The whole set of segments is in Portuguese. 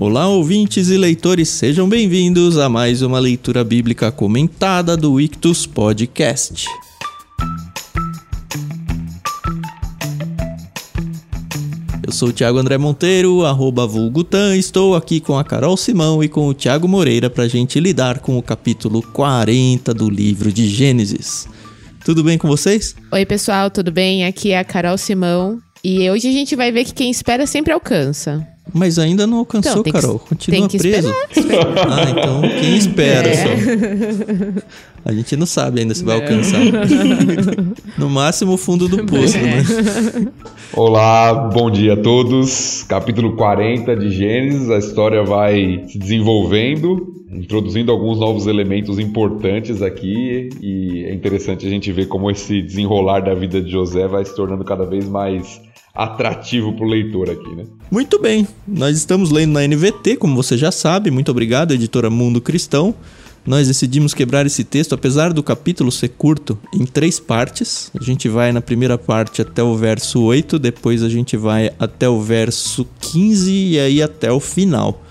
Olá, ouvintes e leitores, sejam bem-vindos a mais uma leitura bíblica comentada do Ictus Podcast. Eu sou o Thiago André Monteiro, arroba Vulgutan, estou aqui com a Carol Simão e com o Thiago Moreira para a gente lidar com o capítulo 40 do livro de Gênesis. Tudo bem com vocês? Oi, pessoal, tudo bem? Aqui é a Carol Simão e hoje a gente vai ver que quem espera sempre alcança. Mas ainda não alcançou, então, Carol. Que, Continua preso. Esperar, ah, então quem espera é. só. A gente não sabe ainda se vai alcançar. no máximo o fundo do poço, é. né? Olá, bom dia a todos. Capítulo 40 de Gênesis. A história vai se desenvolvendo, introduzindo alguns novos elementos importantes aqui. E é interessante a gente ver como esse desenrolar da vida de José vai se tornando cada vez mais atrativo para o leitor aqui, né? Muito bem, nós estamos lendo na NVT, como você já sabe. Muito obrigado, editora Mundo Cristão. Nós decidimos quebrar esse texto, apesar do capítulo ser curto, em três partes. A gente vai na primeira parte até o verso 8, depois a gente vai até o verso 15 e aí até o final.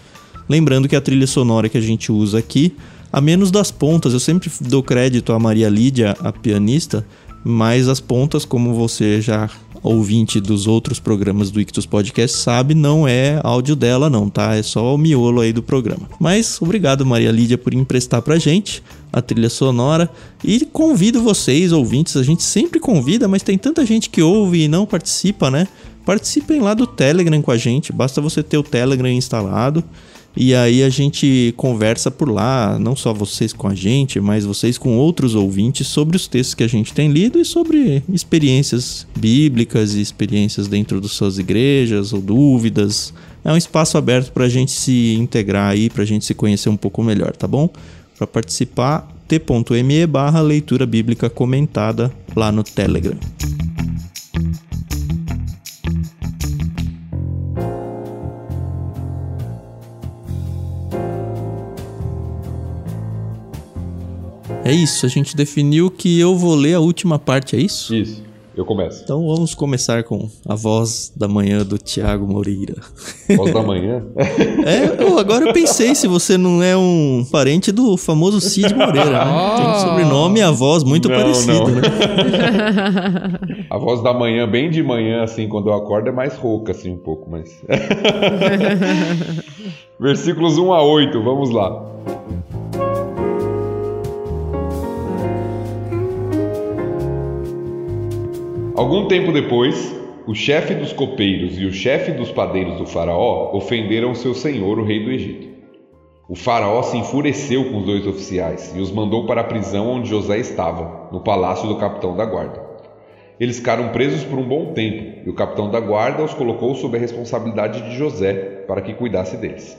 Lembrando que a trilha sonora que a gente usa aqui, a menos das pontas, eu sempre dou crédito a Maria Lídia, a pianista, mas as pontas, como você já ouvinte dos outros programas do Ictus Podcast sabe, não é áudio dela não, tá? É só o miolo aí do programa. Mas obrigado Maria Lídia por emprestar pra gente a trilha sonora e convido vocês, ouvintes, a gente sempre convida, mas tem tanta gente que ouve e não participa, né? Participem lá do Telegram com a gente, basta você ter o Telegram instalado e aí a gente conversa por lá, não só vocês com a gente, mas vocês com outros ouvintes sobre os textos que a gente tem lido e sobre experiências bíblicas e experiências dentro das suas igrejas ou dúvidas. É um espaço aberto para a gente se integrar aí, para a gente se conhecer um pouco melhor, tá bom? Para participar, t.me barra leitura bíblica comentada lá no Telegram. É isso, a gente definiu que eu vou ler a última parte, é isso? Isso, eu começo. Então vamos começar com a voz da manhã do Tiago Moreira. Voz da manhã? é, eu, agora eu pensei se você não é um parente do famoso Cid Moreira, né? Oh. Tem sobrenome e a voz muito não, parecida, não. né? a voz da manhã, bem de manhã, assim, quando eu acordo, é mais rouca, assim, um pouco, mas... Versículos 1 a 8, vamos lá. Algum tempo depois, o chefe dos copeiros e o chefe dos padeiros do Faraó ofenderam seu senhor, o rei do Egito. O Faraó se enfureceu com os dois oficiais e os mandou para a prisão onde José estava, no palácio do capitão da guarda. Eles ficaram presos por um bom tempo e o capitão da guarda os colocou sob a responsabilidade de José para que cuidasse deles.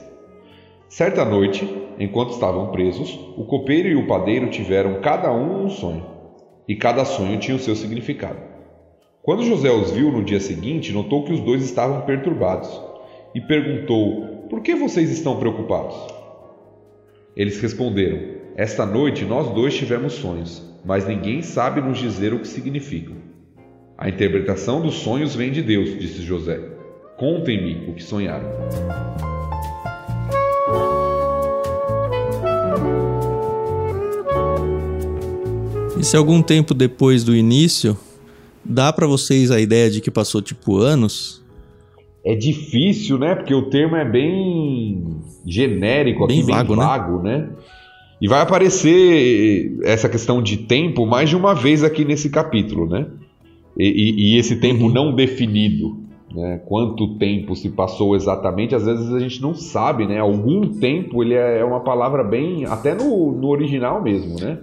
Certa noite, enquanto estavam presos, o copeiro e o padeiro tiveram cada um um sonho, e cada sonho tinha o seu significado. Quando José os viu no dia seguinte, notou que os dois estavam perturbados e perguntou: Por que vocês estão preocupados? Eles responderam: Esta noite nós dois tivemos sonhos, mas ninguém sabe nos dizer o que significam. A interpretação dos sonhos vem de Deus, disse José. Contem-me o que sonharam. E se algum tempo depois do início, Dá para vocês a ideia de que passou tipo anos? É difícil, né? Porque o termo é bem genérico bem aqui, vago, bem vago, né? né? E vai aparecer essa questão de tempo mais de uma vez aqui nesse capítulo, né? E, e, e esse tempo uhum. não definido, né? Quanto tempo se passou exatamente, às vezes a gente não sabe, né? Algum tempo ele é, é uma palavra bem, até no, no original mesmo, né?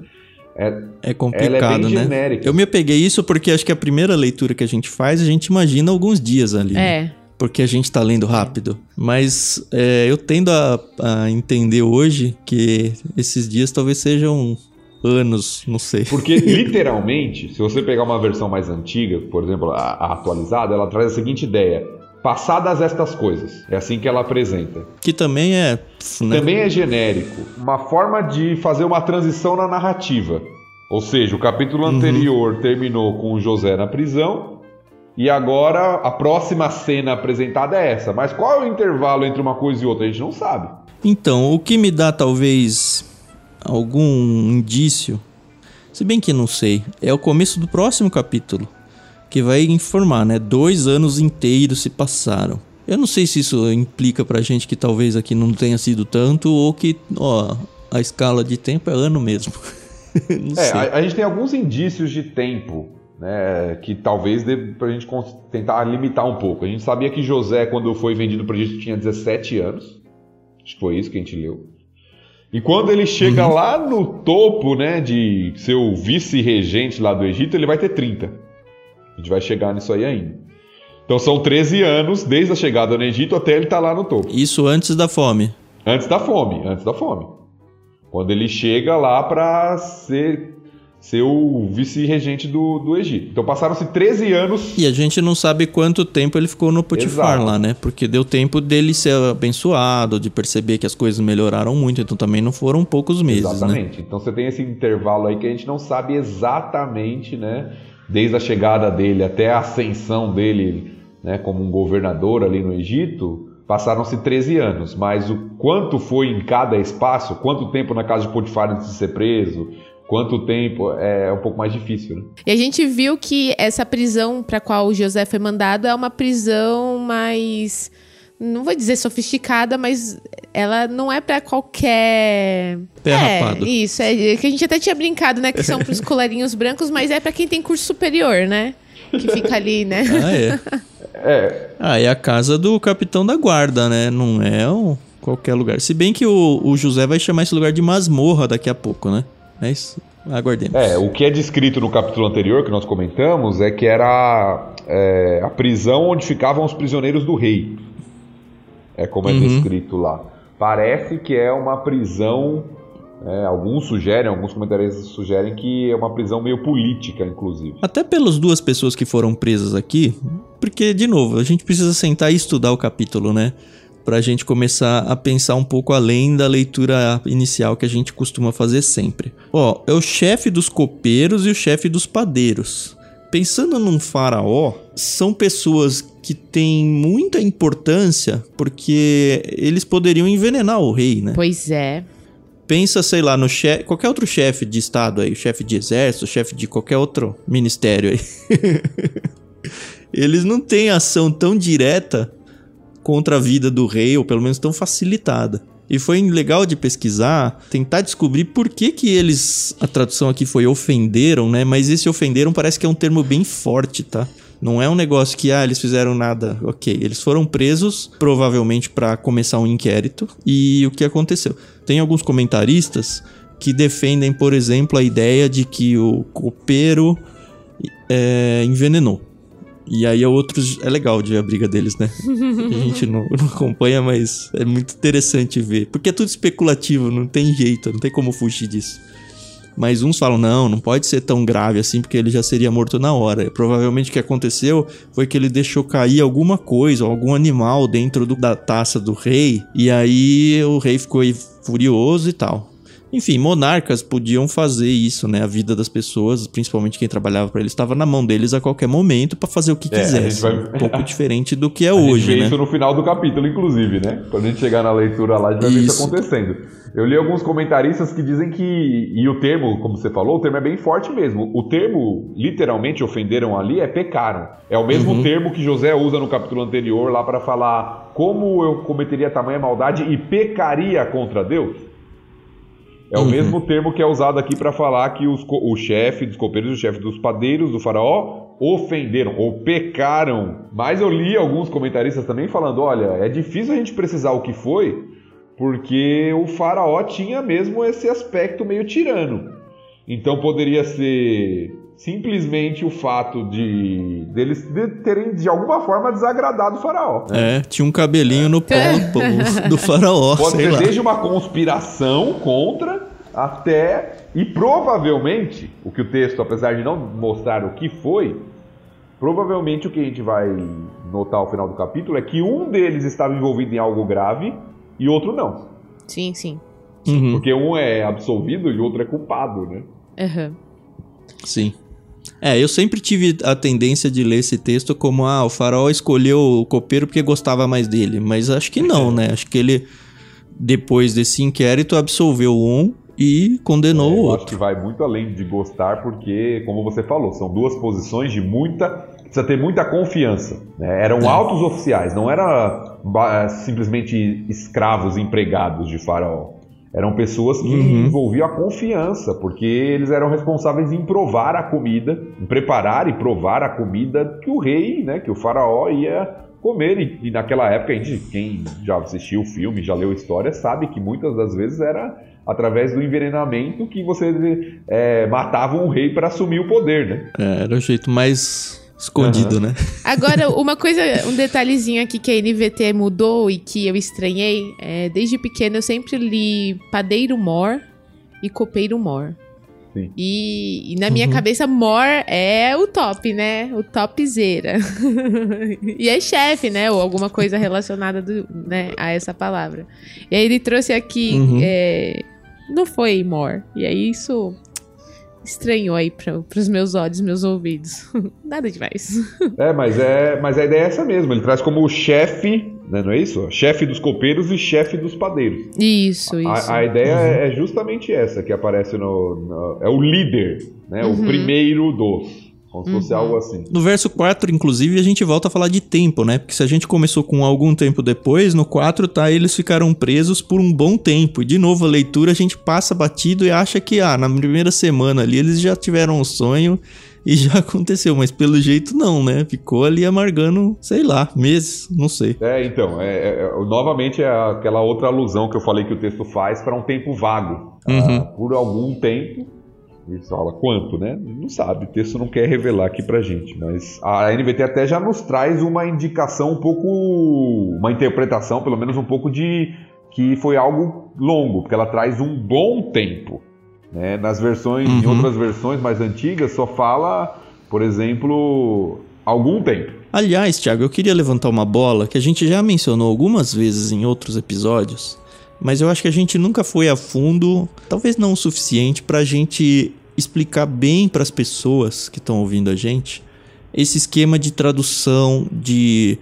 É, é complicado, é né? Genérica. Eu me apeguei isso porque acho que a primeira leitura que a gente faz, a gente imagina alguns dias ali. Né? É. Porque a gente tá lendo rápido. Mas é, eu tendo a, a entender hoje que esses dias talvez sejam anos, não sei. Porque, literalmente, se você pegar uma versão mais antiga, por exemplo, a, a, atualizada, ela traz a seguinte ideia: passadas estas coisas. É assim que ela apresenta. Que também é. Né? Também é genérico. Uma forma de fazer uma transição na narrativa. Ou seja, o capítulo uhum. anterior terminou com José na prisão E agora a próxima cena apresentada é essa. Mas qual é o intervalo entre uma coisa e outra? A gente não sabe. Então, o que me dá talvez algum indício, se bem que não sei, é o começo do próximo capítulo, que vai informar, né? Dois anos inteiros se passaram. Eu não sei se isso implica pra gente que talvez aqui não tenha sido tanto ou que, ó, a escala de tempo é ano mesmo. É, a, a gente tem alguns indícios de tempo, né? Que talvez dê pra gente tentar limitar um pouco. A gente sabia que José, quando foi vendido para Egito, tinha 17 anos. Acho que foi isso que a gente leu. E quando ele chega lá no topo, né, de ser o vice-regente lá do Egito, ele vai ter 30. A gente vai chegar nisso aí ainda. Então são 13 anos, desde a chegada no Egito até ele estar lá no topo. Isso antes da fome. Antes da fome, antes da fome. Quando ele chega lá para ser, ser o vice-regente do, do Egito. Então passaram-se 13 anos. E a gente não sabe quanto tempo ele ficou no Potifar Exato. lá, né? Porque deu tempo dele ser abençoado, de perceber que as coisas melhoraram muito, então também não foram poucos meses, né? Exatamente. Então você tem esse intervalo aí que a gente não sabe exatamente, né? Desde a chegada dele até a ascensão dele, né, como um governador ali no Egito, passaram-se 13 anos. Mas o quanto foi em cada espaço, quanto tempo na casa de Potifar antes de ser preso, quanto tempo é um pouco mais difícil, né? E a gente viu que essa prisão para qual o José foi mandado é uma prisão mais não vou dizer sofisticada, mas ela não é pra qualquer Pé é. Isso, é que a gente até tinha brincado, né, que são pros colarinhos brancos, mas é pra quem tem curso superior, né? Que fica ali, né? Ah, é. É, Ah, é a casa do capitão da guarda, né? Não é um qualquer lugar. Se bem que o, o José vai chamar esse lugar de masmorra daqui a pouco, né? É isso. Aguardemos. É, o que é descrito no capítulo anterior que nós comentamos é que era é, a prisão onde ficavam os prisioneiros do rei. É como é Uhum. descrito lá. Parece que é uma prisão. é, alguns sugerem, alguns comentaristas sugerem que é uma prisão meio política, inclusive. Até pelas duas pessoas que foram presas aqui, porque, de novo, a gente precisa sentar e estudar o capítulo, né? Pra gente começar a pensar um pouco além da leitura inicial que a gente costuma fazer sempre. Ó, é o chefe dos copeiros e o chefe dos padeiros. Pensando num faraó, são pessoas que têm muita importância porque eles poderiam envenenar o rei, né? Pois é. Pensa, sei lá, no chefe, qualquer outro chefe de estado aí, chefe de exército, chefe de qualquer outro ministério aí. Eles não têm ação tão direta contra a vida do rei, ou pelo menos tão facilitada. E foi legal de pesquisar, tentar descobrir por que que eles, a tradução aqui foi ofenderam, né? Mas esse ofenderam parece que é um termo bem forte, tá? Não é um negócio que, ah, eles fizeram nada. Ok, eles foram presos, provavelmente para começar um inquérito. E o que aconteceu? Tem alguns comentaristas que defendem, por exemplo, a ideia de que o copeiro é, envenenou. E aí é outros. É legal de ver a briga deles, né? A gente não, não acompanha, mas é muito interessante ver. Porque é tudo especulativo, não tem jeito, não tem como fugir disso. Mas uns falam, não, não pode ser tão grave assim, porque ele já seria morto na hora. Provavelmente o que aconteceu foi que ele deixou cair alguma coisa, algum animal dentro do- da taça do rei, e aí o rei ficou furioso e tal. Enfim, monarcas podiam fazer isso, né? A vida das pessoas, principalmente quem trabalhava para eles, estava na mão deles a qualquer momento para fazer o que É, gente quisesse. vai- Um pouco diferente do que é a gente hoje, vê né? isso no final do capítulo, inclusive, né? Quando a gente chegar na leitura lá, a gente vai ver isso Isso. acontecendo. Eu li alguns comentaristas que dizem que. E o termo, como você falou, o termo é bem forte mesmo. O termo, literalmente, ofenderam ali é pecaram. É o mesmo Uhum. termo que José usa no capítulo anterior lá para falar como eu cometeria tamanha maldade e pecaria contra Deus. É o Uhum. mesmo termo que é usado aqui para falar que os o chefe dos copeiros, o chefe dos padeiros do faraó ofenderam ou pecaram. Mas eu li alguns comentaristas também falando, olha, é difícil a gente precisar o que foi, porque o faraó tinha mesmo esse aspecto meio tirano. Então poderia ser simplesmente o fato de deles de terem de alguma forma desagradado o faraó. É, tinha um cabelinho no polo do, do faraó, Pode sei ser lá. desde uma conspiração contra até e provavelmente o que o texto, apesar de não mostrar o que foi, provavelmente o que a gente vai notar ao final do capítulo é que um deles estava envolvido em algo grave e outro não, Sim, sim. Uhum, porque um é absolvido e o outro é culpado, né? Aham. sim. É, eu sempre tive a tendência de ler esse texto como, ah, o faraó escolheu o copeiro porque gostava mais dele. Mas acho que não, né? Acho que ele, depois desse inquérito, absolveu um e condenou É, o outro. acho que vai muito além de gostar, porque, como você falou, são duas posições de muita. Precisa ter muita confiança. né? Eram É. altos oficiais, não era simplesmente escravos empregados de Faraó. Eram pessoas que Uhum. envolviam a confiança, porque eles eram responsáveis em provar a comida, em preparar e provar a comida que o rei, né, que o faraó ia comer. E, e naquela época, a gente, quem já assistiu o filme, já leu a história, sabe que muitas das vezes era através do envenenamento que você é, matava um rei para assumir o poder, né? É, era o jeito mais escondido, né? Agora, uma coisa, um detalhezinho aqui que a NVT mudou e que eu estranhei, é, desde pequeno eu sempre li Padeiro Mor e Copeiro Mor. Sim. E, e na minha Uhum. cabeça, Mor é o top, né? O topzera. e é chefe, né? Ou alguma coisa relacionada do- né, a essa palavra. E aí ele trouxe aqui. Uhum. é, não foi Mor. E aí isso estranhou aí para os meus olhos, meus ouvidos. Nada demais. É, mas é, mas a ideia é essa mesmo. Ele traz como chefe, né, não é isso? Chefe dos copeiros e chefe dos padeiros. Isso, isso. A, a ideia é justamente essa que aparece no, no- é o líder, né? O Uhum. primeiro dos, como se fosse Uhum. algo assim. No verso 4, inclusive, a gente volta a falar de tempo, né? Porque se a gente começou com algum tempo depois, no 4 tá, eles ficaram presos por um bom tempo. E de novo, a leitura a gente passa batido e acha que, ah, na primeira semana ali eles já tiveram um sonho e já aconteceu. Mas pelo jeito não, né? Ficou ali amargando, sei lá, meses, não sei. É, então, é, é- é- novamente é aquela outra alusão que eu falei que o texto faz para um tempo vago. Uhum. Ah, por algum tempo, e fala quanto, né? Não sabe, o texto não quer revelar aqui pra gente, mas a NVT até já nos traz uma indicação um pouco, uma interpretação, pelo menos um pouco de que foi algo longo, porque ela traz um bom tempo. Né? Nas versões, em Uhum. outras versões mais antigas, só fala, por exemplo, algum tempo. Aliás, Thiago, eu queria levantar uma bola que a gente já mencionou algumas vezes em outros episódios, mas eu acho que a gente nunca foi a fundo, talvez não o suficiente, pra gente explicar bem pras pessoas que estão ouvindo a gente esse esquema de tradução, de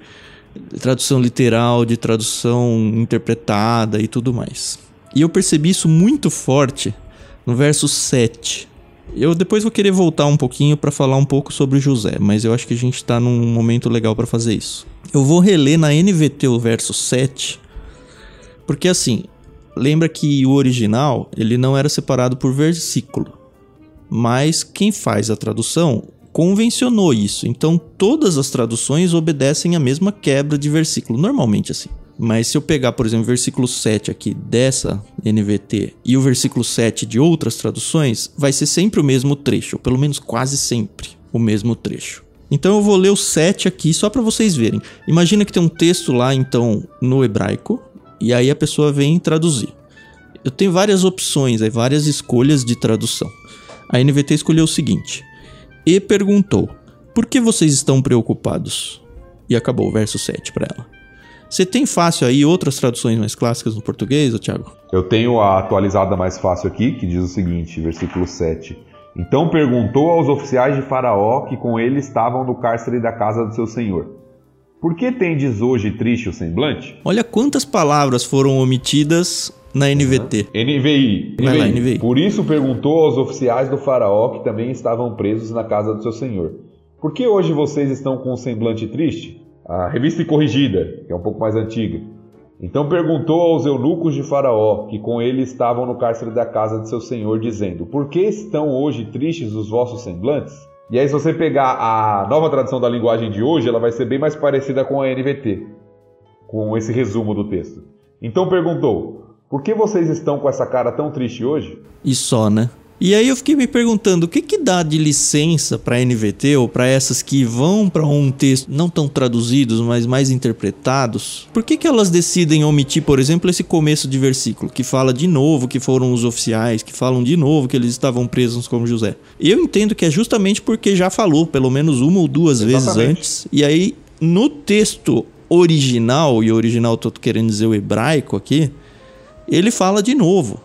tradução literal, de tradução interpretada e tudo mais. E eu percebi isso muito forte no verso 7. Eu depois vou querer voltar um pouquinho para falar um pouco sobre José, mas eu acho que a gente tá num momento legal para fazer isso. Eu vou reler na NVT o verso 7, porque assim, lembra que o original, ele não era separado por versículo. Mas quem faz a tradução convencionou isso. Então todas as traduções obedecem a mesma quebra de versículo, normalmente assim. Mas se eu pegar, por exemplo, o versículo 7 aqui dessa NVT e o versículo 7 de outras traduções, vai ser sempre o mesmo trecho, ou pelo menos quase sempre o mesmo trecho. Então eu vou ler o 7 aqui só para vocês verem. Imagina que tem um texto lá então no hebraico e aí a pessoa vem traduzir. Eu tenho várias opções, aí várias escolhas de tradução. A NVT escolheu o seguinte: E perguntou: Por que vocês estão preocupados? E acabou o verso 7 para ela. Você tem fácil aí outras traduções mais clássicas no português, ô Thiago? Eu tenho a atualizada mais fácil aqui, que diz o seguinte, versículo 7. Então perguntou aos oficiais de Faraó que com ele estavam no cárcere da casa do seu senhor: Por que tendes hoje triste o semblante? Olha quantas palavras foram omitidas na NVT. NVI, Vai lá, NVI. Por isso perguntou aos oficiais do Faraó que também estavam presos na casa do seu senhor: Por que hoje vocês estão com um semblante triste? A revista corrigida, que é um pouco mais antiga. Então perguntou aos eunucos de Faraó, que com ele estavam no cárcere da casa de seu senhor, dizendo: Por que estão hoje tristes os vossos semblantes? E aí, se você pegar a nova tradução da linguagem de hoje, ela vai ser bem mais parecida com a NVT, com esse resumo do texto. Então perguntou: Por que vocês estão com essa cara tão triste hoje? E só, né? E aí eu fiquei me perguntando o que que dá de licença para NVT ou para essas que vão para um texto não tão traduzidos, mas mais interpretados? Por que que elas decidem omitir, por exemplo, esse começo de versículo que fala de novo que foram os oficiais, que falam de novo que eles estavam presos como José? Eu entendo que é justamente porque já falou pelo menos uma ou duas vezes Exatamente. antes. E aí no texto original, e original tô querendo dizer o hebraico aqui, ele fala de novo.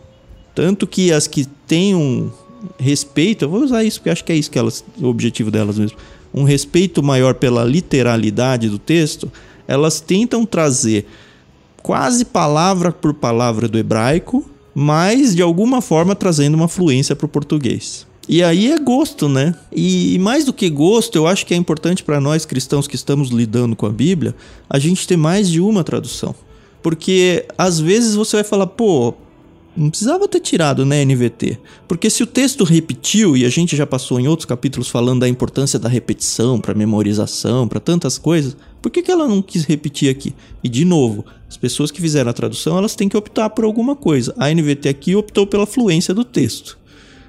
Tanto que as que têm um, respeito, eu vou usar isso porque acho que é isso que elas, o objetivo delas mesmo, um respeito maior pela literalidade do texto, elas tentam trazer quase palavra por palavra do hebraico, mas de alguma forma trazendo uma fluência para o português. E aí é gosto, né? E mais do que gosto, eu acho que é importante para nós cristãos que estamos lidando com a Bíblia, a gente ter mais de uma tradução. Porque às vezes você vai falar, pô, não precisava ter tirado, né, NVT? Porque se o texto repetiu, e a gente já passou em outros capítulos falando da importância da repetição para memorização, para tantas coisas, por que, que ela não quis repetir aqui? E de novo, as pessoas que fizeram a tradução, elas têm que optar por alguma coisa. A NVT aqui optou pela fluência do texto.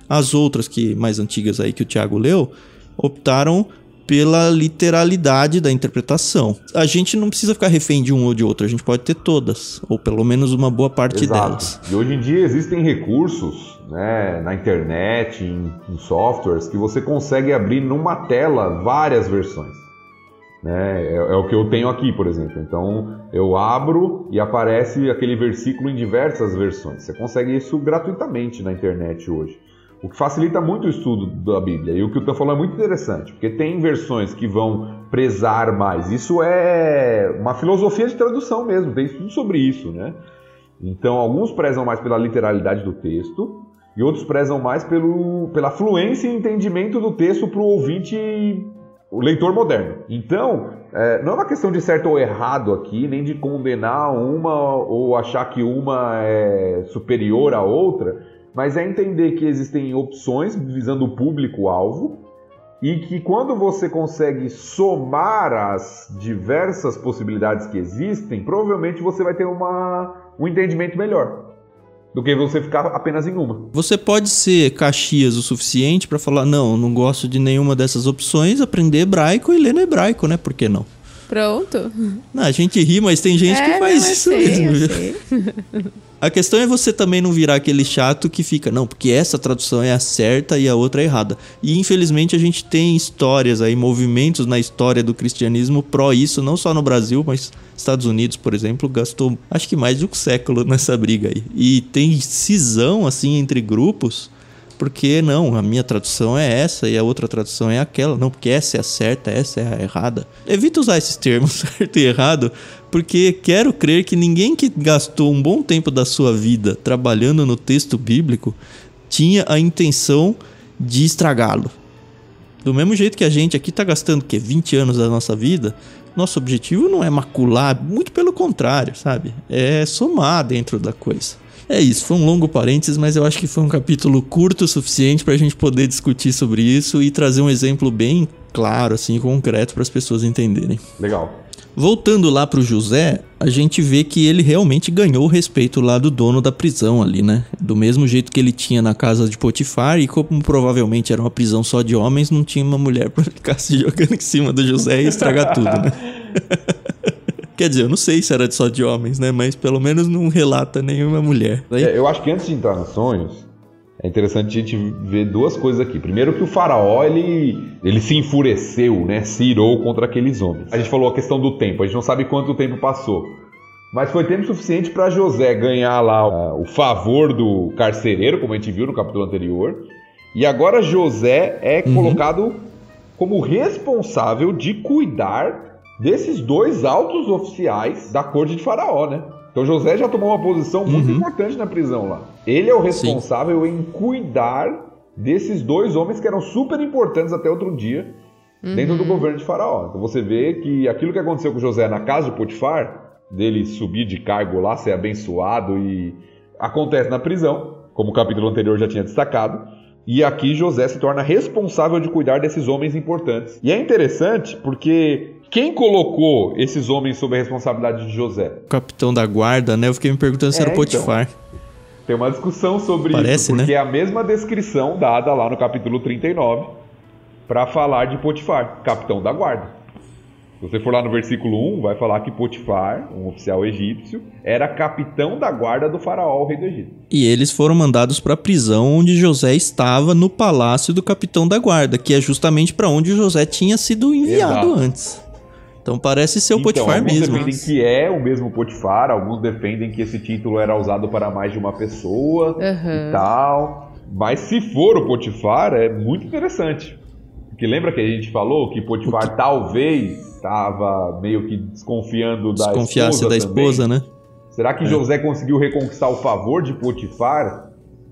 As outras que mais antigas aí que o Tiago leu, optaram pela literalidade da interpretação. A gente não precisa ficar refém de um ou de outro, a gente pode ter todas, ou pelo menos uma boa parte Exato. delas. E hoje em dia existem recursos né, na internet, em, em softwares, que você consegue abrir numa tela várias versões. Né? É, é, o que eu tenho aqui, por exemplo. Então eu abro e aparece aquele versículo em diversas versões. Você consegue isso gratuitamente na internet hoje. O que facilita muito o estudo da Bíblia. E o que o Tan falou é muito interessante, porque tem versões que vão prezar mais. Isso é uma filosofia de tradução mesmo, tem estudo sobre isso, né? Então, alguns prezam mais pela literalidade do texto e outros prezam mais pelo, pela fluência e entendimento do texto para o ouvinte, o leitor moderno. Então, é, não é uma questão de certo ou errado aqui, nem de condenar uma ou achar que uma é superior à outra, mas é entender que existem opções visando o público-alvo e que quando você consegue somar as diversas possibilidades que existem, provavelmente você vai ter uma, um entendimento melhor do que você ficar apenas em uma. Você pode ser Caxias o suficiente para falar: não, não gosto de nenhuma dessas opções, aprender hebraico e ler no hebraico, né? Por que não? Pronto. Não, a gente ri, mas tem gente é, que faz não, isso sei, mesmo. A questão é você também não virar aquele chato que fica, não, porque essa tradução é a certa e a outra é errada. E infelizmente a gente tem histórias aí, movimentos na história do cristianismo pró isso, não só no Brasil, mas Estados Unidos, por exemplo, gastou acho que mais de um século nessa briga aí. E tem cisão assim entre grupos porque não, a minha tradução é essa e a outra tradução é aquela. Não, porque essa é a certa, essa é a errada. Evita usar esses termos certo e errado, porque quero crer que ninguém que gastou um bom tempo da sua vida trabalhando no texto bíblico tinha a intenção de estragá-lo. Do mesmo jeito que a gente aqui está gastando que 20 anos da nossa vida, nosso objetivo não é macular, muito pelo contrário, sabe? É somar dentro da coisa. É isso, foi um longo parênteses, mas eu acho que foi um capítulo curto o suficiente para a gente poder discutir sobre isso e trazer um exemplo bem claro, assim, concreto para as pessoas entenderem. Legal. Voltando lá pro José, a gente vê que ele realmente ganhou o respeito lá do dono da prisão ali, né? Do mesmo jeito que ele tinha na casa de Potifar, e como provavelmente era uma prisão só de homens, não tinha uma mulher pra ficar se jogando em cima do José e estragar tudo, né? Quer dizer, eu não sei se era só de homens, né? Mas pelo menos não relata nenhuma mulher. É, eu acho que antes de entrar nos sonhos, é interessante a gente ver duas coisas aqui. Primeiro que o faraó, ele, ele se enfureceu, né? Se irou contra aqueles homens. A gente falou a questão do tempo, a gente não sabe quanto tempo passou. Mas foi tempo suficiente para José ganhar lá uh, o favor do carcereiro, como a gente viu no capítulo anterior. E agora José é uhum. colocado como responsável de cuidar desses dois altos oficiais da corte de Faraó, né? Então José já tomou uma posição muito uhum. importante na prisão lá. Ele é o responsável Sim. em cuidar desses dois homens que eram super importantes até outro dia uhum. dentro do governo de Faraó. Então você vê que aquilo que aconteceu com José na casa de Potifar, dele subir de cargo lá, ser abençoado e acontece na prisão, como o capítulo anterior já tinha destacado. E aqui José se torna responsável de cuidar desses homens importantes. E é interessante porque quem colocou esses homens sob a responsabilidade de José? O capitão da guarda, né? Eu fiquei me perguntando se é, era Potifar. Então, tem uma discussão sobre Parece, isso, porque né? é a mesma descrição dada lá no capítulo 39 para falar de Potifar, capitão da guarda. Se você for lá no versículo 1, vai falar que Potifar, um oficial egípcio, era capitão da guarda do faraó, o rei do Egito. E eles foram mandados para a prisão onde José estava no palácio do capitão da guarda, que é justamente para onde José tinha sido enviado Exato. antes. Então parece ser o então, Potifar alguns mesmo. Alguns defendem que é o mesmo Potifar, alguns defendem que esse título era usado para mais de uma pessoa uhum. e tal. Mas se for o Potifar, é muito interessante. Porque lembra que a gente falou que Potifar talvez estava meio que desconfiando da Desconfiasse esposa da esposa, também? né? Será que José conseguiu reconquistar o favor de Potifar?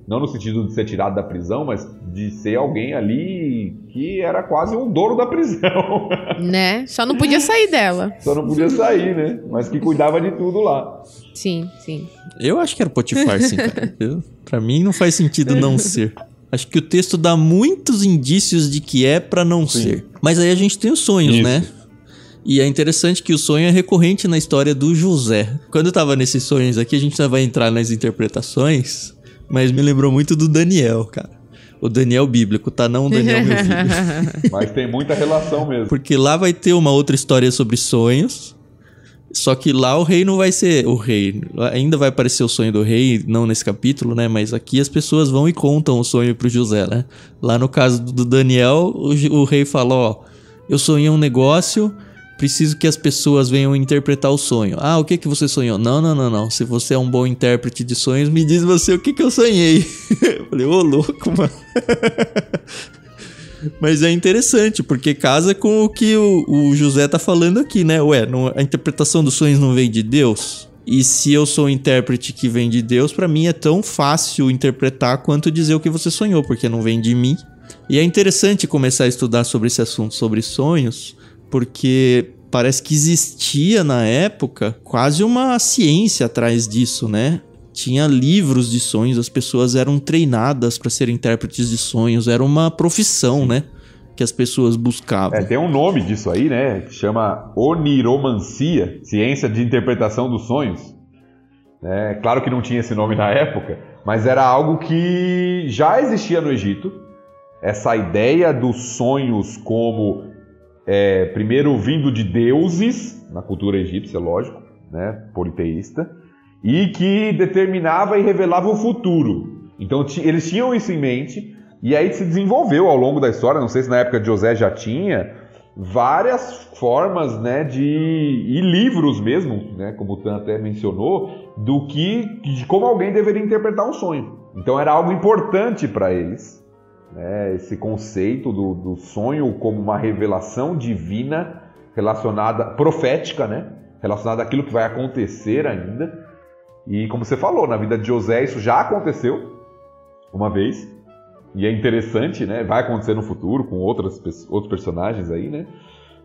Não no sentido de ser tirado da prisão, mas de ser alguém ali que era quase um dono da prisão. Né? Só não podia sair dela. Só não podia sair, né? Mas que cuidava de tudo lá. Sim, sim. Eu acho que era Potifar, sim, cara. Eu, pra mim não faz sentido não ser. Acho que o texto dá muitos indícios de que é pra não Sim. ser. Mas aí a gente tem os sonhos, Isso. né? E é interessante que o sonho é recorrente na história do José. Quando eu tava nesses sonhos aqui, a gente já vai entrar nas interpretações, mas me lembrou muito do Daniel, cara. O Daniel bíblico, tá? Não o Daniel meu filho. Mas tem muita relação mesmo. Porque lá vai ter uma outra história sobre sonhos. Só que lá o rei não vai ser o rei. Ainda vai aparecer o sonho do rei, não nesse capítulo, né? Mas aqui as pessoas vão e contam o sonho pro José, né? Lá no caso do Daniel, o, rei fala: Ó, eu sonhei um negócio, preciso que as pessoas venham interpretar o sonho. Ah, o que que você sonhou? Não, não, não, não. Se você é um bom intérprete de sonhos, me diz você o que que eu sonhei. falei: Ô, louco, mano. Mas é interessante, porque casa com o que o, o José tá falando aqui, né? Ué, não- a interpretação dos sonhos não vem de Deus? E se eu sou um intérprete que vem de Deus, pra mim é tão fácil interpretar quanto dizer o que você sonhou, porque não vem de mim. E é interessante começar a estudar sobre esse assunto, sobre sonhos, porque parece que existia na época quase uma ciência atrás disso, né? Tinha livros de sonhos, as pessoas eram treinadas para ser intérpretes de sonhos, era uma profissão, né? Que as pessoas buscavam. É, tem um nome disso aí, né? Que chama oniromancia, ciência de interpretação dos sonhos. É, claro que não tinha esse nome na época, mas era algo que já existia no Egito. Essa ideia dos sonhos como é, primeiro vindo de deuses, na cultura egípcia, lógico, né? Politeísta, e que determinava e revelava o futuro. Então eles tinham isso em mente, e aí se desenvolveu ao longo da história, não sei se na época de José já tinha, várias formas, né, de e livros mesmo, né, como o Tan até mencionou, do que de como alguém deveria interpretar um sonho. Então era algo importante para eles, né, esse conceito do, do sonho como uma revelação divina relacionada profética, né, relacionada àquilo que vai acontecer ainda. E como você falou, na vida de José isso já aconteceu uma vez. E é interessante, né? Vai acontecer no futuro com outras, outros personagens aí, né?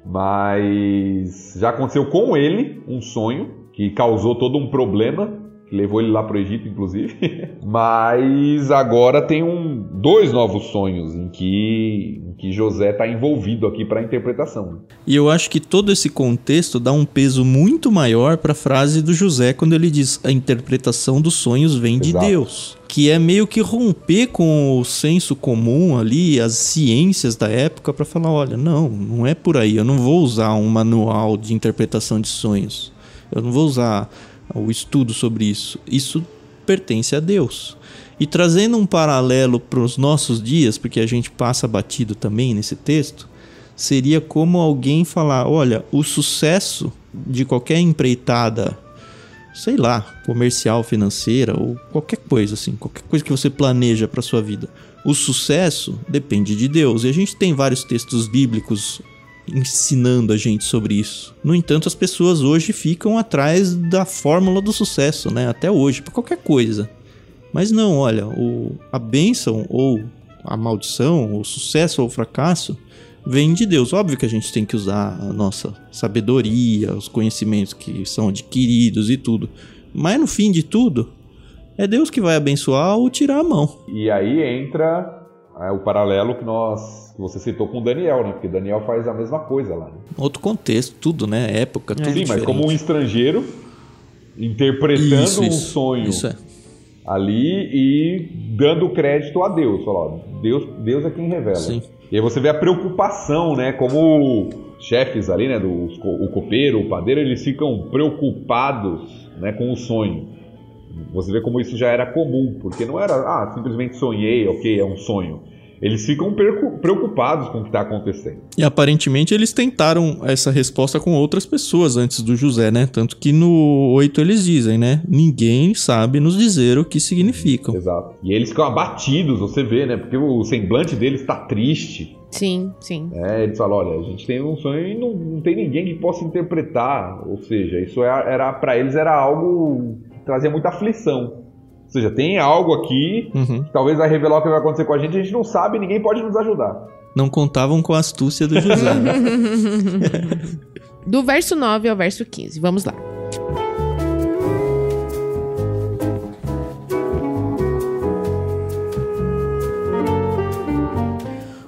Mas já aconteceu com ele um sonho que causou todo um problema, levou ele lá pro Egito, inclusive. Mas agora tem um, dois novos sonhos em que, em que José está envolvido aqui para a interpretação. E eu acho que todo esse contexto dá um peso muito maior para a frase do José quando ele diz: a interpretação dos sonhos vem de Exato. Deus. Que é meio que romper com o senso comum ali, as ciências da época, para falar: olha, não, não é por aí. Eu não vou usar um manual de interpretação de sonhos. Eu não vou usar o estudo sobre isso. Isso pertence a Deus. E trazendo um paralelo para os nossos dias, porque a gente passa batido também nesse texto, seria como alguém falar: olha, o sucesso de qualquer empreitada, sei lá, comercial, financeira ou qualquer coisa assim, qualquer coisa que você planeja para sua vida. O sucesso depende de Deus. E a gente tem vários textos bíblicos ensinando a gente sobre isso. No entanto, as pessoas hoje ficam atrás da fórmula do sucesso, né? Até hoje, para qualquer coisa. Mas não, olha, o, a bênção ou a maldição, o sucesso ou o fracasso vem de Deus. Óbvio que a gente tem que usar a nossa sabedoria, os conhecimentos que são adquiridos e tudo. Mas no fim de tudo, é Deus que vai abençoar ou tirar a mão. E aí entra é, o paralelo que nós que você citou com Daniel, né? Porque Daniel faz a mesma coisa lá. Né? Outro contexto, tudo, né? Época, tudo Sim, mas diferente. como um estrangeiro interpretando Isso, um isso, sonho Isso é. ali e dando crédito a Deus. Fala, ó, Deus, Deus é quem revela. Sim. E aí você vê a preocupação, né? Como chefes ali, né? Do, o copeiro, o padeiro, eles ficam preocupados né, com o sonho. Você vê como isso já era comum, porque não era, ah, simplesmente sonhei, ok, é um sonho. eles ficam preocupados com o que está acontecendo. E aparentemente eles tentaram essa resposta com outras pessoas antes do José, né? Tanto que no 8 eles dizem, né? Ninguém sabe nos dizer o que significam. Exato. E eles ficam abatidos, você vê, né? Porque o semblante deles está triste. Sim, sim. É, eles falam, olha, a gente tem um sonho e não, não tem ninguém que possa interpretar. Ou seja, isso era, era para eles era algo trazia muita aflição. Ou seja, tem algo aqui uhum. que talvez vai revelar o que vai acontecer com a gente, a gente não sabe, ninguém pode nos ajudar. Não contavam com a astúcia do José. do verso 9 ao verso 15. Vamos lá.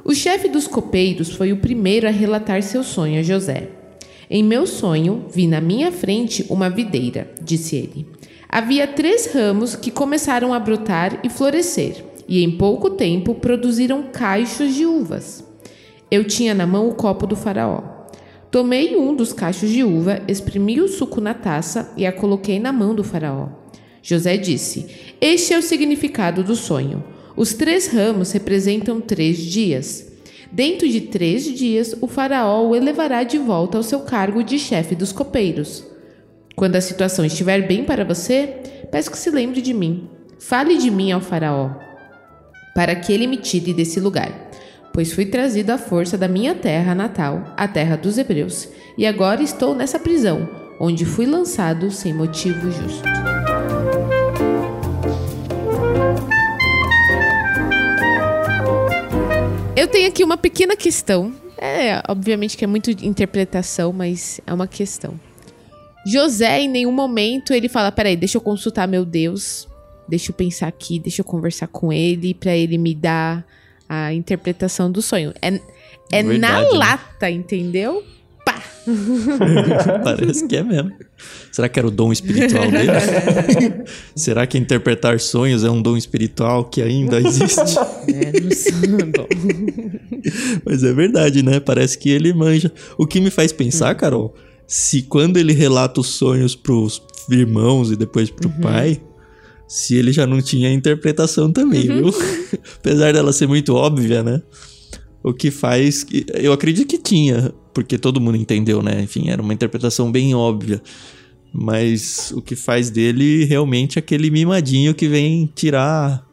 O chefe dos copeiros foi o primeiro a relatar seu sonho a José. Em meu sonho, vi na minha frente uma videira, disse ele. Havia três ramos que começaram a brotar e florescer, e em pouco tempo produziram caixos de uvas. Eu tinha na mão o copo do faraó. Tomei um dos cachos de uva, exprimi o suco na taça e a coloquei na mão do faraó. José disse: Este é o significado do sonho. Os três ramos representam três dias. Dentro de três dias, o faraó o elevará de volta ao seu cargo de chefe dos copeiros. Quando a situação estiver bem para você, peço que se lembre de mim. Fale de mim ao Faraó, para que ele me tire desse lugar, pois fui trazido à força da minha terra natal, a terra dos Hebreus, e agora estou nessa prisão, onde fui lançado sem motivo justo. Eu tenho aqui uma pequena questão. É, obviamente que é muito interpretação, mas é uma questão. José, em nenhum momento, ele fala: peraí, deixa eu consultar meu Deus, deixa eu pensar aqui, deixa eu conversar com ele, para ele me dar a interpretação do sonho. É, é Verdade, na né? lata, entendeu? Pá! Parece que é mesmo. Será que era o dom espiritual dele? Será que interpretar sonhos é um dom espiritual que ainda existe? É, não sei. Mas é verdade, né? Parece que ele manja. O que me faz pensar, hum. Carol, se quando ele relata os sonhos pros irmãos e depois pro uhum. pai, se ele já não tinha interpretação também, uhum. viu? Apesar dela ser muito óbvia, né? O que faz. Que, eu acredito que tinha, porque todo mundo entendeu, né? Enfim, era uma interpretação bem óbvia. Mas o que faz dele realmente aquele mimadinho que vem tirar.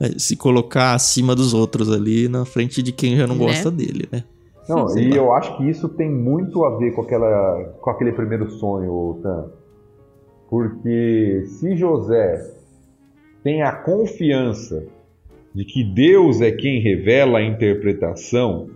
É, se colocar acima dos outros ali na frente de quem já não né? gosta dele, né? Não, Sim, e eu acho que isso tem muito a ver com, aquela, com aquele primeiro sonho, Tan. Porque se José tem a confiança de que Deus é quem revela a interpretação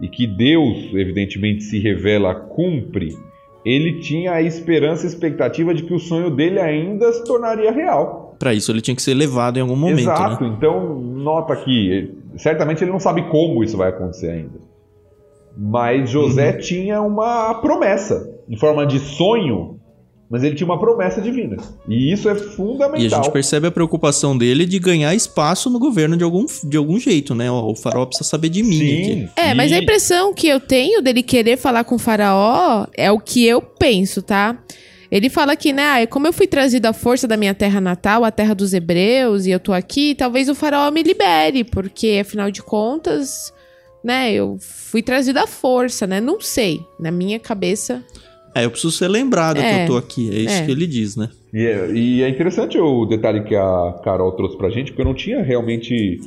e que Deus, evidentemente, se revela, cumpre, ele tinha a esperança e expectativa de que o sonho dele ainda se tornaria real. Para isso ele tinha que ser levado em algum momento. Exato, né? então nota que certamente ele não sabe como isso vai acontecer ainda. Mas José uhum. tinha uma promessa em forma de sonho, mas ele tinha uma promessa divina. E isso é fundamental. E a gente percebe a preocupação dele de ganhar espaço no governo de algum, de algum jeito, né? O faraó precisa saber de mim. Sim, É, mas a impressão que eu tenho dele querer falar com o faraó é o que eu penso, tá? Ele fala que, né, ah, como eu fui trazido à força da minha terra natal, a terra dos hebreus, e eu tô aqui, talvez o faraó me libere, porque afinal de contas, né? Eu fui trazido à força, né? Não sei. Na minha cabeça. É, eu preciso ser lembrado é, que eu tô aqui. É isso é. que ele diz, né? E é, e é interessante o detalhe que a Carol trouxe pra gente, porque eu não tinha realmente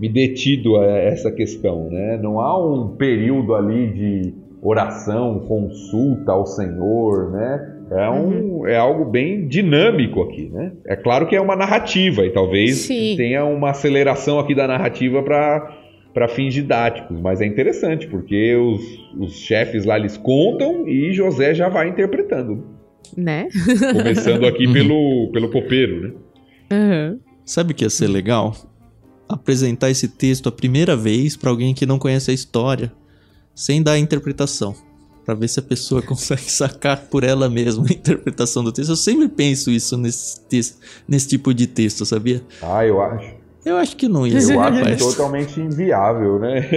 me detido a essa questão, né? Não há um período ali de oração, consulta ao Senhor, né? É, um, uhum. é algo bem dinâmico aqui, né? É claro que é uma narrativa e talvez Sim. tenha uma aceleração aqui da narrativa para para fins didáticos, mas é interessante porque os, os chefes lá eles contam e José já vai interpretando. Né? Começando aqui uhum. pelo, pelo copeiro, né? Uhum. Sabe o que ia ser legal? Apresentar esse texto a primeira vez para alguém que não conhece a história, sem dar a interpretação. Pra ver se a pessoa consegue sacar por ela mesma a interpretação do texto. Eu sempre penso isso nesse, texto, nesse tipo de texto, sabia? Ah, eu acho. Eu acho que não ia Eu acho totalmente inviável, né?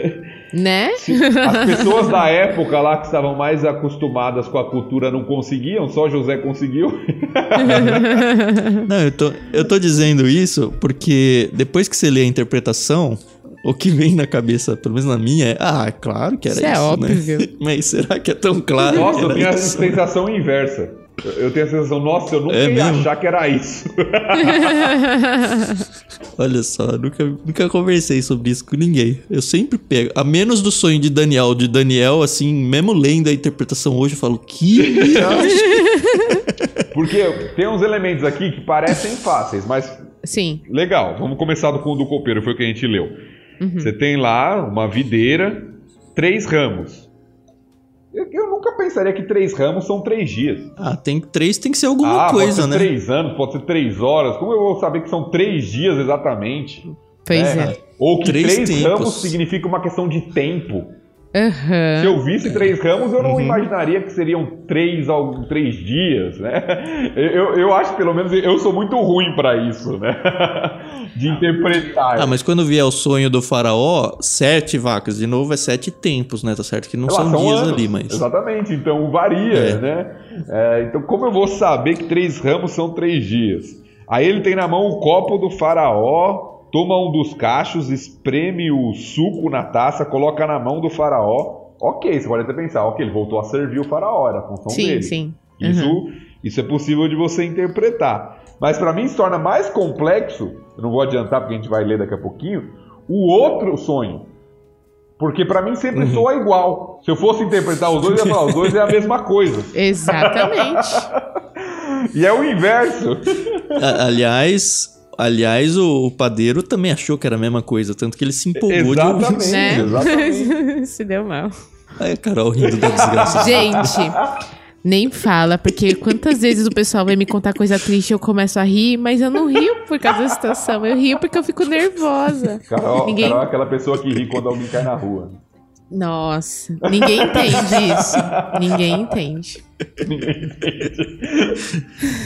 Né? As pessoas da época lá que estavam mais acostumadas com a cultura não conseguiam, só José conseguiu. não, eu tô, eu tô dizendo isso porque depois que você lê a interpretação, o que vem na cabeça, pelo menos na minha, é, ah, claro que era Isso isso, é né? óbvio. Mas será que é tão claro? Nossa, que eu tenho a sensação inversa. Eu- tenho a sensação, nossa, eu nunca É ia mesmo? achar que era isso. Olha só, eu nunca, nunca conversei sobre isso com ninguém. Eu sempre pego, a menos do sonho de Daniel, de Daniel, assim, mesmo lendo a interpretação hoje, eu falo, que. Porque tem uns elementos aqui que parecem fáceis, mas Sim. legal. Vamos começar do com o do copeiro, foi o que a gente leu. Você tem lá uma videira, três ramos. Eu, eu nunca pensaria que três ramos são três dias. Ah, tem três, tem que ser alguma ah, coisa, pode ser né? três anos, pode ser três horas. Como eu vou saber que são três dias exatamente? Pois né? é. Ou que Três três, ramos significa uma questão de tempo. Aham. Se eu visse três ramos, eu não Uhum. imaginaria que seriam três, três dias, né? Eu, eu acho, pelo menos, eu sou muito ruim pra isso, né? De interpretar. Ah, mas quando vier o sonho do faraó, sete vacas, de novo é sete tempos, né? Tá certo que não lá, são dias anos. ali, mas... Exatamente, então varia, É. né? É, então, como eu vou saber que três ramos são três dias? Aí ele tem na mão o copo do faraó, toma um dos cachos, espreme o suco na taça, coloca na mão do faraó. Ok, você pode até pensar, ok, ele voltou a servir o faraó, era a função Sim, dele. sim. Isso, Uhum. isso é possível de você interpretar. Mas para mim se torna mais complexo, eu não vou adiantar porque a gente vai ler daqui a pouquinho, o outro sonho. Porque para mim sempre soa igual. Se eu fosse interpretar os dois, eu ia falar, os dois é a mesma coisa. Exatamente. E é o inverso. Aliás, aliás o, o padeiro também achou que era a mesma coisa, tanto que ele se empolgou de ouvir Exatamente. isso. né? exatamente. Se deu mal. Aí a Carol rindo da desgraça. Gente, nem fala, porque quantas vezes o pessoal vai me contar coisa triste eu começo a rir, mas eu não rio por causa da situação, eu rio porque eu fico nervosa. Carol, Ninguém- Carol é aquela pessoa que ri quando alguém cai na rua. Nossa, ninguém entende isso. Ninguém entende.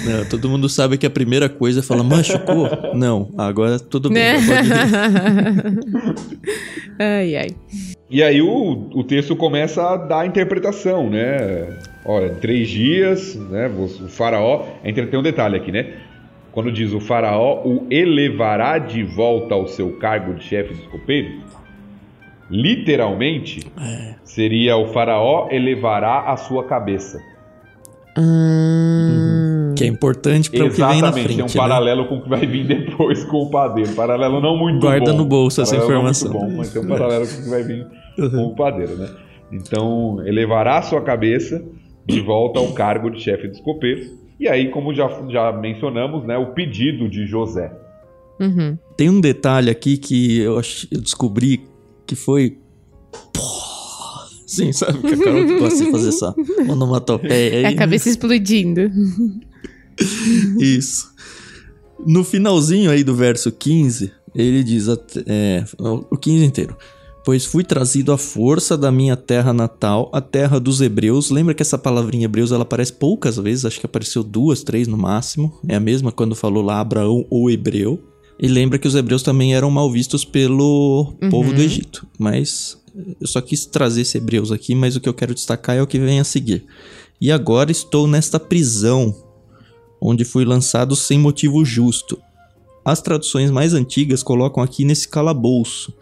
Não, todo mundo sabe que a primeira coisa é falar, machucou? Não, agora tudo bem. Né? ai, ai. E aí o, o texto começa a dar a interpretação, né? Olha, três dias, né? O faraó. Entre- Tem um detalhe aqui, né? Quando diz o faraó o elevará de volta ao seu cargo de chefe dos copeiros, literalmente seria o faraó elevará a sua cabeça. Hum, Que é importante para o que vem na Exatamente, frente. é um né? paralelo com o que vai vir depois com o padeiro. Paralelo não muito Guarda bom. no bolso essa Paralelo não informação. Muito bom, mas tem um paralelo com o que vai vir com o padeiro, né? Então, elevará a sua cabeça de volta ao cargo de chefe dos copeiros. E aí, como já, já mencionamos, né, o pedido de José. uhum. Tem um detalhe aqui que eu descobri que foi. Sim, sabe que a Carol que gosta de fazer essa onomatopeia aí. É a cabeça explodindo. Isso. No finalzinho aí do verso 15, ele diz é, o 15 inteiro. Pois fui trazido à força da minha terra natal, a terra dos hebreus. Lembra que essa palavrinha hebreus ela aparece poucas vezes, acho que apareceu duas, três no máximo. É a mesma quando falou lá Abraão ou hebreu. E lembra que os hebreus também eram mal vistos pelo povo do Egito. Mas eu só quis trazer esse hebreus aqui, mas o que eu quero destacar é o que vem a seguir. E agora estou nesta prisão, onde fui lançado sem motivo justo. As traduções mais antigas colocam aqui nesse calabouço.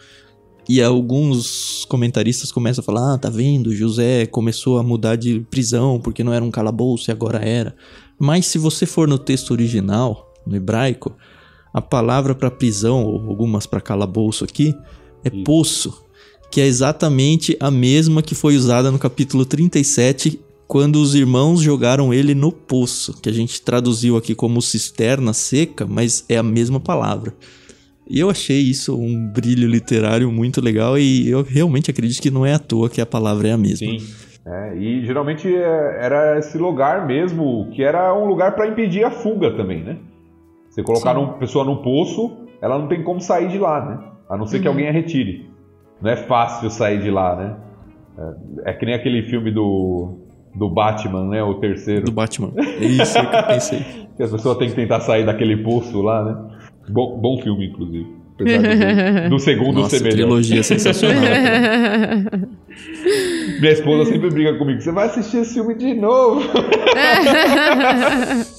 E alguns comentaristas começam a falar: ah, tá vendo, José começou a mudar de prisão porque não era um calabouço e agora era. Mas se você for no texto original, no hebraico, a palavra para prisão, ou algumas para calabouço aqui, é Isso. poço, que é exatamente a mesma que foi usada no capítulo 37, quando os irmãos jogaram ele no poço, que a gente traduziu aqui como cisterna seca, mas é a mesma palavra. E eu achei isso um brilho literário muito legal e eu realmente acredito que não é à toa que a palavra é a mesma. Sim. É, e geralmente é, era esse lugar mesmo, que era um lugar para impedir a fuga também, né? Você colocar Sim. uma pessoa num poço, ela não tem como sair de lá, né? A não ser que alguém a retire. Não é fácil sair de lá, né? É, é que nem aquele filme do, do Batman, né? O terceiro. Do Batman. É isso que eu pensei. Que as pessoas têm que tentar sair daquele poço lá, né? Bom, bom filme, inclusive. Apesar do, do segundo Nossa, ser melhor. trilogia sensacional. Minha esposa sempre briga comigo. Você vai assistir esse filme de novo?